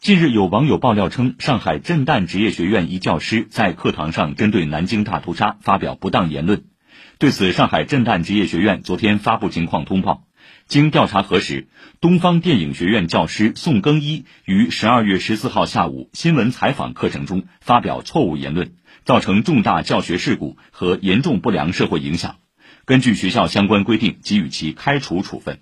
近日有网友爆料称，上海震旦职业学院一教师在课堂上针对南京大屠杀发表不当言论。对此，上海震旦职业学院昨天发布情况通报。经调查核实，东方电影学院教师宋更一于十二月十四号下午新闻采访课程中发表错误言论，造成重大教学事故和严重不良社会影响。根据学校相关规定，给予其开除处分。